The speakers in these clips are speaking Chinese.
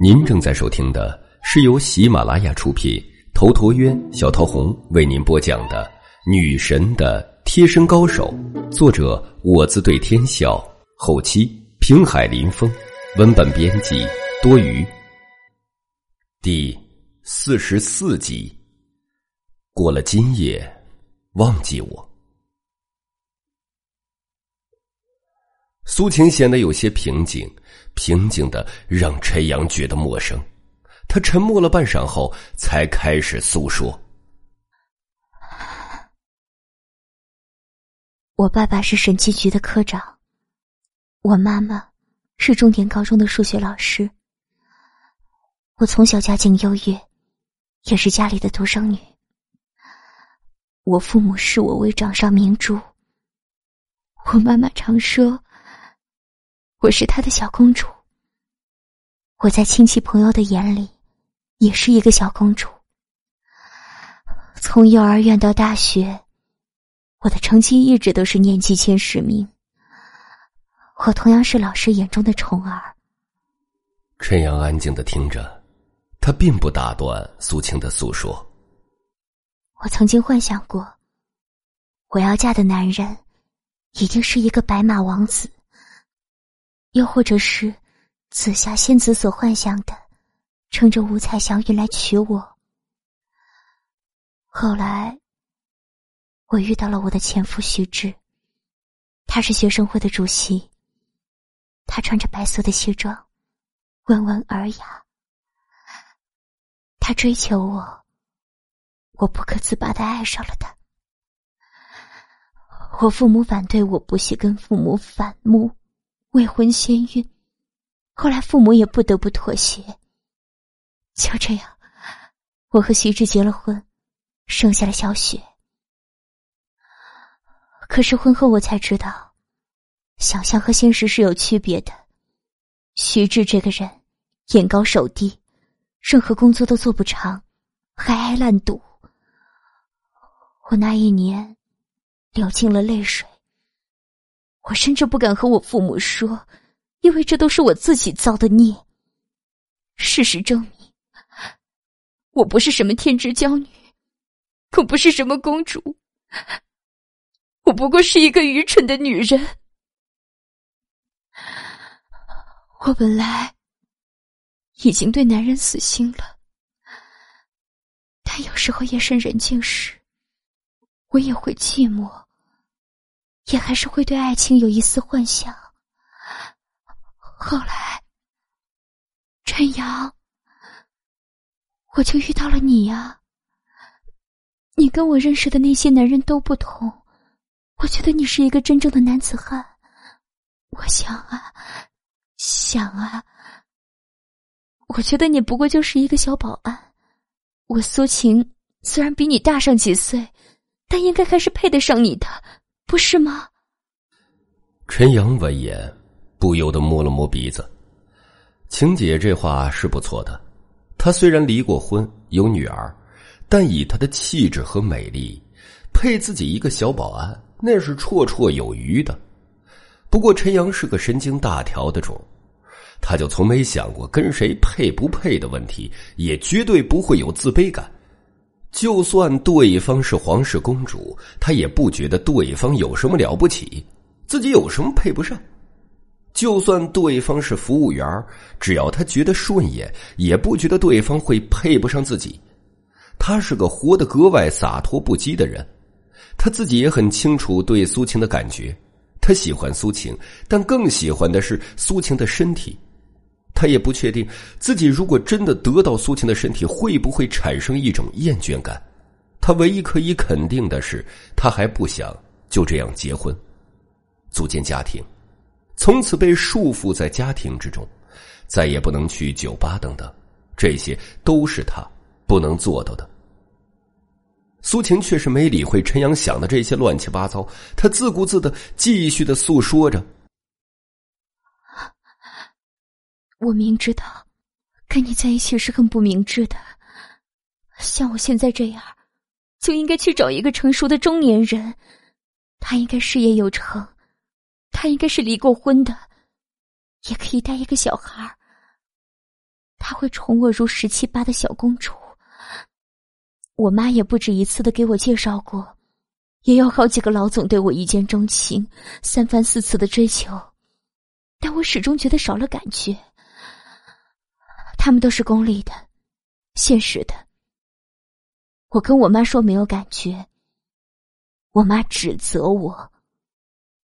您正在收听的是由喜马拉雅出品、头陀渊、小桃红为您播讲的《女神的贴身高手》，作者我自对天笑，后期平海林风，文本编辑多余。第四十四集，过了今夜，忘记我。苏晴显得有些平静，平静的让陈阳觉得陌生。他沉默了半晌后，才开始诉说：“我爸爸是审计局的科长，我妈妈是重点高中的数学老师。我从小家境优越，也是家里的独生女。我父母视我为掌上明珠。我妈妈常说。”我是他的小公主，我在亲戚朋友的眼里也是一个小公主。从幼儿园到大学，我的成绩一直都是年级前十名。我同样是老师眼中的宠儿。陈阳安静的听着，他并不打断苏青的诉说。我曾经幻想过，我要嫁的男人一定是一个白马王子。又或者是紫霞仙子所幻想的，乘着五彩祥云来娶我。后来，我遇到了我的前夫徐志，他是学生会的主席。他穿着白色的西装，温文尔雅。他追求我，我不可自拔的爱上了他。我父母反对我，不惜跟父母反目。未婚先孕，后来父母也不得不妥协。就这样，我和徐志结了婚，生下了小雪。可是婚后我才知道，想象和现实是有区别的。徐志这个人眼高手低，任何工作都做不长，还爱烂赌。我那一年流尽了泪水。我甚至不敢和我父母说，因为这都是我自己造的孽。事实证明，我不是什么天之娇女，更不是什么公主，我不过是一个愚蠢的女人。我本来已经对男人死心了，但有时候夜深人静时，我也会寂寞。也还是会对爱情有一丝幻想。后来，陈阳，我就遇到了你呀。你跟我认识的那些男人都不同，我觉得你是一个真正的男子汉。我想啊，想啊，我觉得你不过就是一个小保安。我苏晴虽然比你大上几岁，但应该还是配得上你的。不是吗？陈阳闻言不由得摸了摸鼻子。晴姐这话是不错的。她虽然离过婚，有女儿，但以她的气质和美丽，配自己一个小保安，那是绰绰有余的。不过陈阳是个神经大条的种，他就从没想过跟谁配不配的问题，也绝对不会有自卑感。就算对方是皇室公主，他也不觉得对方有什么了不起，自己有什么配不上。就算对方是服务员，只要他觉得顺眼，也不觉得对方会配不上自己。他是个活得格外洒脱不羁的人，他自己也很清楚对苏晴的感觉。他喜欢苏晴，但更喜欢的是苏晴的身体。他也不确定自己如果真的得到苏晴的身体，会不会产生一种厌倦感。他唯一可以肯定的是，他还不想就这样结婚，组建家庭，从此被束缚在家庭之中，再也不能去酒吧等等，这些都是他不能做到的。苏晴却是没理会陈阳想的这些乱七八糟，他自顾自的继续的诉说着。我明知道，跟你在一起是很不明智的。像我现在这样，就应该去找一个成熟的中年人，他应该事业有成，他应该是离过婚的，也可以带一个小孩他会宠我如十七八的小公主。我妈也不止一次的给我介绍过，也有好几个老总对我一见钟情，三番四次的追求，但我始终觉得少了感觉。他们都是功利的，现实的。我跟我妈说没有感觉，我妈指责我，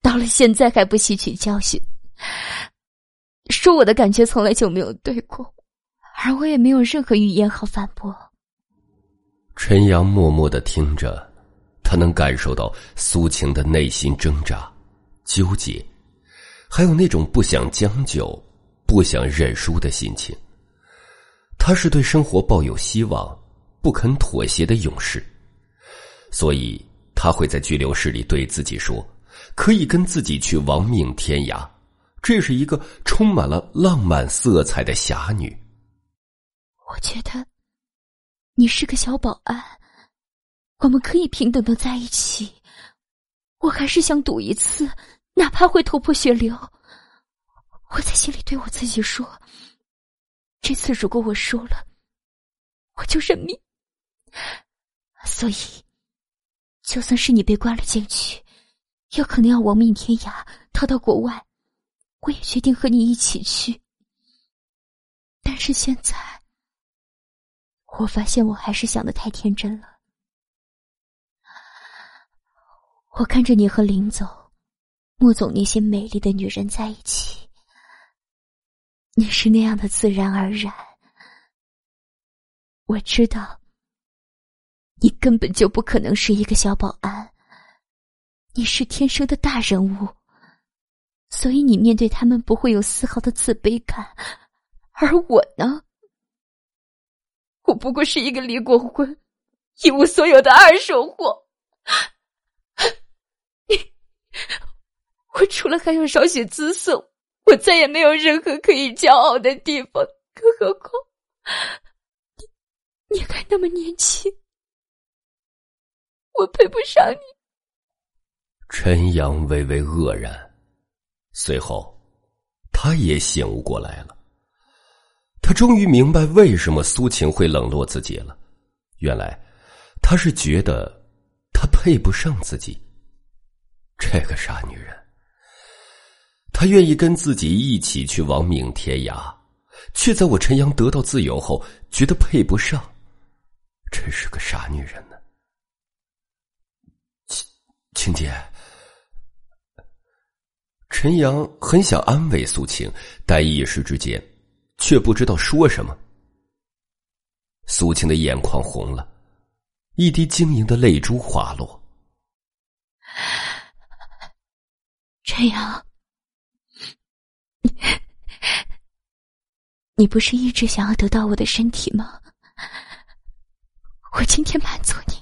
到了现在还不吸取教训，说我的感觉从来就没有对过，而我也没有任何语言好反驳。陈阳默默的听着，他能感受到苏晴的内心挣扎、纠结，还有那种不想将就、不想认输的心情。他是对生活抱有希望、不肯妥协的勇士，所以他会在拘留室里对自己说：“可以跟自己去亡命天涯。”这是一个充满了浪漫色彩的侠女。我觉得你是个小保安，我们可以平等的在一起。我还是想赌一次，哪怕会头破血流。我在心里对我自己说。这次如果我输了，我就认命。所以，就算是你被关了进去，有可能要亡命天涯，逃到国外，我也决定和你一起去。但是现在，我发现我还是想的太天真了。我看着你和林总、莫总那些美丽的女人在一起。你是那样的自然而然，我知道，你根本就不可能是一个小保安，你是天生的大人物，所以你面对他们不会有丝毫的自卑感，而我呢，我不过是一个离过婚、一无所有的二手货，你，我除了还有少许姿色。我再也没有任何可以骄傲的地方，更何况你，你还那么年轻，我配不上你。陈阳微微愕然，随后他也醒悟过来了。他终于明白为什么苏晴会冷落自己了。原来他是觉得他配不上自己。这个傻女人。他愿意跟自己一起去亡命天涯，却在我陈阳得到自由后，觉得配不上，真是个傻女人呢。青青姐，陈阳很想安慰苏晴，但一时之间却不知道说什么。苏晴的眼眶红了，一滴晶莹的泪珠滑落。陈阳。你不是一直想要得到我的身体吗？我今天满足你，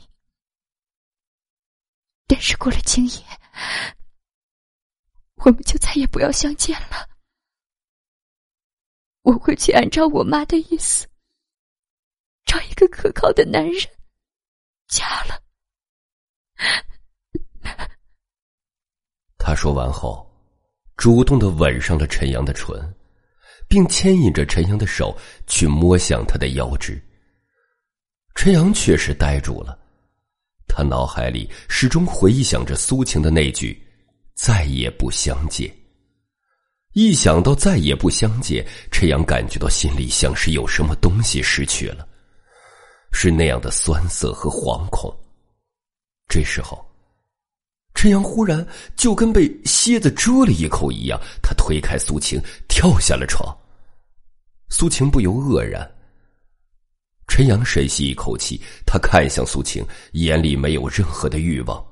但是过了今夜，我们就再也不要相见了。我会去按照我妈的意思，找一个可靠的男人嫁了。他说完后，主动的吻上了陈阳的唇。并牵引着陈阳的手去摸向他的腰肢。陈阳确实呆住了，他脑海里始终回想着苏晴的那句“再也不相见”。一想到再也不相见，陈阳感觉到心里像是有什么东西失去了，是那样的酸涩和惶恐。这时候，陈阳忽然就跟被蝎子蛰了一口一样，他推开苏晴，跳下了床。苏晴不由愕然。陈阳深吸一口气，他看向苏晴，眼里没有任何的欲望，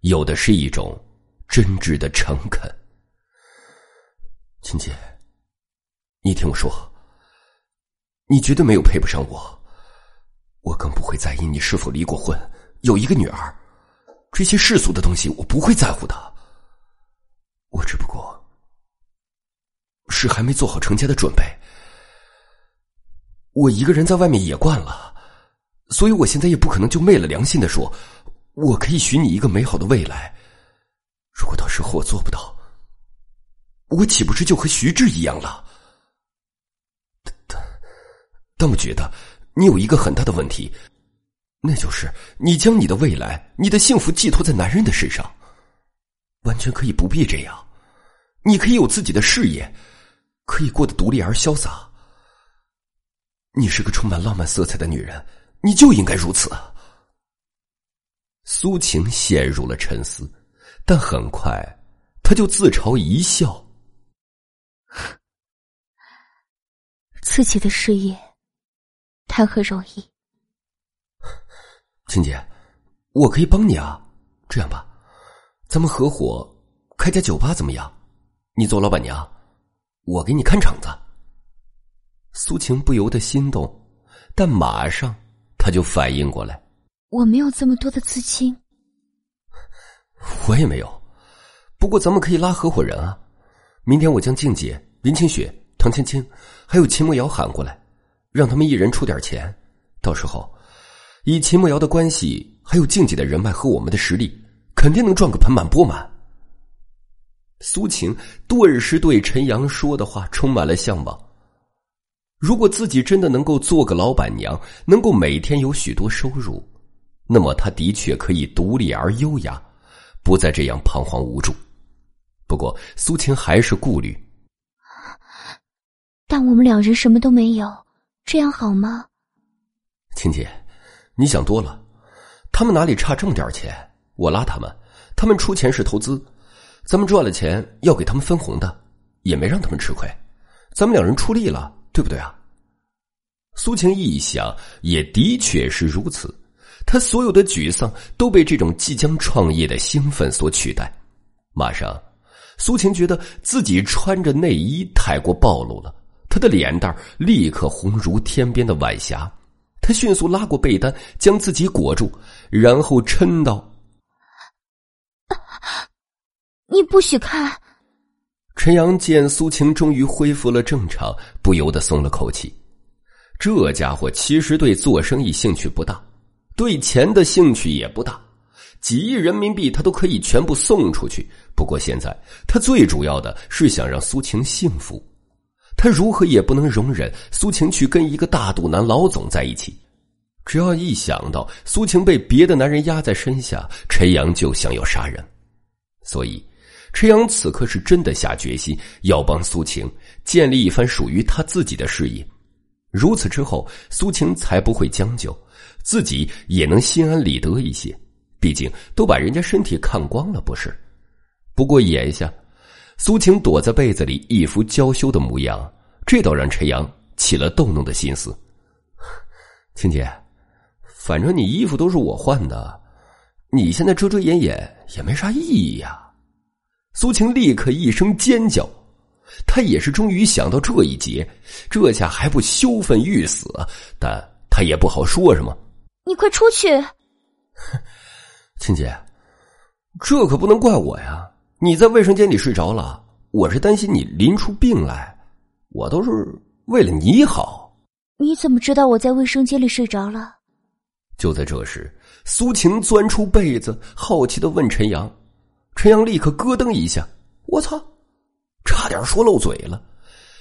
有的是一种真挚的诚恳。晴姐，你听我说，你绝对没有配不上我，我更不会在意你是否离过婚，有一个女儿，这些世俗的东西我不会在乎的。我只不过是还没做好成家的准备。我一个人在外面也惯了，所以我现在也不可能就昧了良心的说，我可以许你一个美好的未来。如果到时候我做不到，我岂不是就和徐志一样了？但但我觉得你有一个很大的问题，那就是你将你的未来、你的幸福寄托在男人的身上，完全可以不必这样。你可以有自己的事业，可以过得独立而潇洒。你是个充满浪漫色彩的女人，你就应该如此。苏晴陷入了沉思，但很快，她就自嘲一笑：“自己的事业谈何容易？”青姐，我可以帮你啊。这样吧，咱们合伙开家酒吧怎么样？你做老板娘，我给你看场子。苏晴不由得心动，但马上她就反应过来：“我没有这么多的资金，我也没有。不过咱们可以拉合伙人啊！明天我将静姐、林清雪、唐青青还有秦梦瑶喊过来，让他们一人出点钱。到时候，以秦梦瑶的关系，还有静姐的人脉和我们的实力，肯定能赚个盆满钵满。”苏晴顿时对陈阳说的话充满了向往。如果自己真的能够做个老板娘，能够每天有许多收入，那么她的确可以独立而优雅，不再这样彷徨无助。不过苏晴还是顾虑。但我们两人什么都没有，这样好吗？青姐，你想多了。他们哪里差这么点钱？我拉他们，他们出钱是投资，咱们赚了钱要给他们分红的，也没让他们吃亏。咱们两人出力了。对不对啊？苏晴一想，也的确是如此。他所有的沮丧都被这种即将创业的兴奋所取代。马上，苏晴觉得自己穿着内衣太过暴露了，她的脸蛋立刻红如天边的晚霞。她迅速拉过被单，将自己裹住，然后嗔道：“你不许看！”陈阳见苏晴终于恢复了正常，不由得松了口气。这家伙其实对做生意兴趣不大，对钱的兴趣也不大，几亿人民币他都可以全部送出去。不过现在他最主要的是想让苏晴幸福，他如何也不能容忍苏晴去跟一个大肚腩老总在一起。只要一想到苏晴被别的男人压在身下，陈阳就想要杀人，所以。陈阳此刻是真的下决心要帮苏晴建立一番属于他自己的事业，如此之后，苏晴才不会将就，自己也能心安理得一些。毕竟都把人家身体看光了，不是？不过眼下，苏晴躲在被子里，一副娇羞的模样，这倒让陈阳起了动怒的心思。青姐，反正你衣服都是我换的，你现在遮遮掩掩也没啥意义呀。苏晴立刻一声尖叫，她也是终于想到这一劫，这下还不羞愤欲死？但她也不好说什么。你快出去！青姐，这可不能怪我呀！你在卫生间里睡着了，我是担心你淋出病来，我都是为了你好。你怎么知道我在卫生间里睡着了？就在这时，苏晴钻出被子，好奇的问陈阳。陈阳立刻咯噔一下，我操，差点说漏嘴了。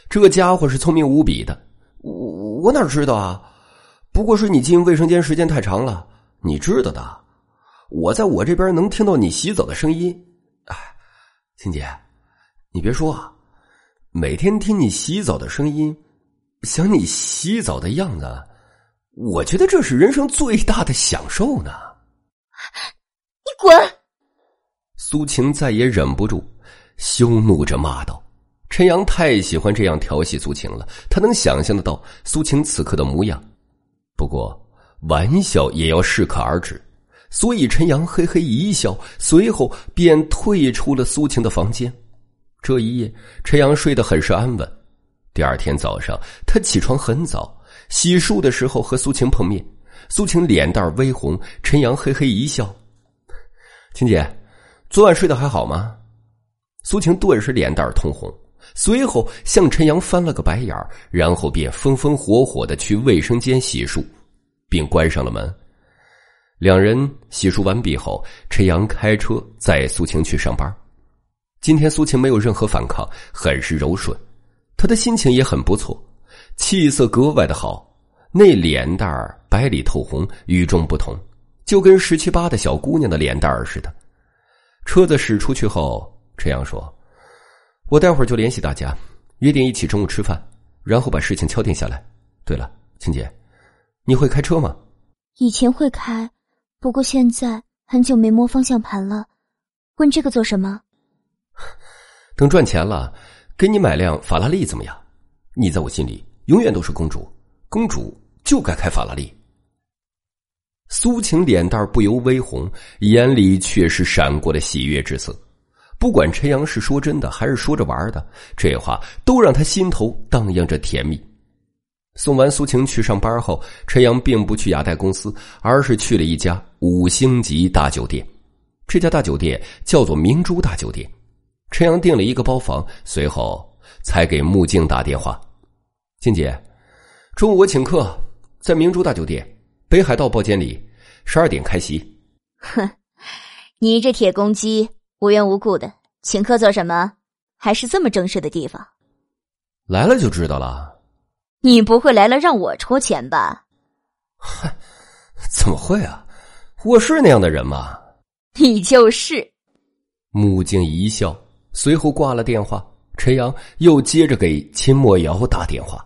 这家伙是聪明无比的，我我哪知道啊？不过是你进卫生间时间太长了，你知道的。我在我这边能听到你洗澡的声音。哎，青姐，你别说啊，每天听你洗澡的声音，想你洗澡的样子，我觉得这是人生最大的享受呢。你滚！苏晴再也忍不住，羞怒着骂道：“陈阳太喜欢这样调戏苏晴了，他能想象得到苏晴此刻的模样。不过玩笑也要适可而止，所以陈阳嘿嘿一笑，随后便退出了苏晴的房间。这一夜，陈阳睡得很是安稳。第二天早上，他起床很早，洗漱的时候和苏晴碰面，苏晴脸蛋微红，陈阳嘿嘿一笑：“晴姐。”昨晚睡得还好吗？苏晴顿时脸蛋通红，随后向陈阳翻了个白眼然后便风风火火的去卫生间洗漱，并关上了门。两人洗漱完毕后，陈阳开车载苏晴去上班。今天苏晴没有任何反抗，很是柔顺，她的心情也很不错，气色格外的好。那脸蛋儿白里透红，与众不同，就跟十七八的小姑娘的脸蛋儿似的。车子驶出去后，陈阳说：“我待会儿就联系大家，约定一起中午吃饭，然后把事情敲定下来。对了，青姐，你会开车吗？以前会开，不过现在很久没摸方向盘了。问这个做什么？等赚钱了，给你买辆法拉利怎么样？你在我心里永远都是公主。”公主就该开法拉利。苏晴脸蛋不由微红，眼里却是闪过了喜悦之色。不管陈阳是说真的还是说着玩的，这话都让他心头荡漾着甜蜜。送完苏晴去上班后，陈阳并不去雅代公司，而是去了一家五星级大酒店。这家大酒店叫做明珠大酒店。陈阳订了一个包房，随后才给穆静打电话：“静姐。”中午我请客，在明珠大酒店北海道包间里，十二点开席。哼，你这铁公鸡，无缘无故的请客做什么？还是这么正式的地方？来了就知道了。你不会来了让我出钱吧？嗨，怎么会啊？我是那样的人吗？你就是。木静一笑，随后挂了电话。陈阳又接着给秦墨瑶打电话。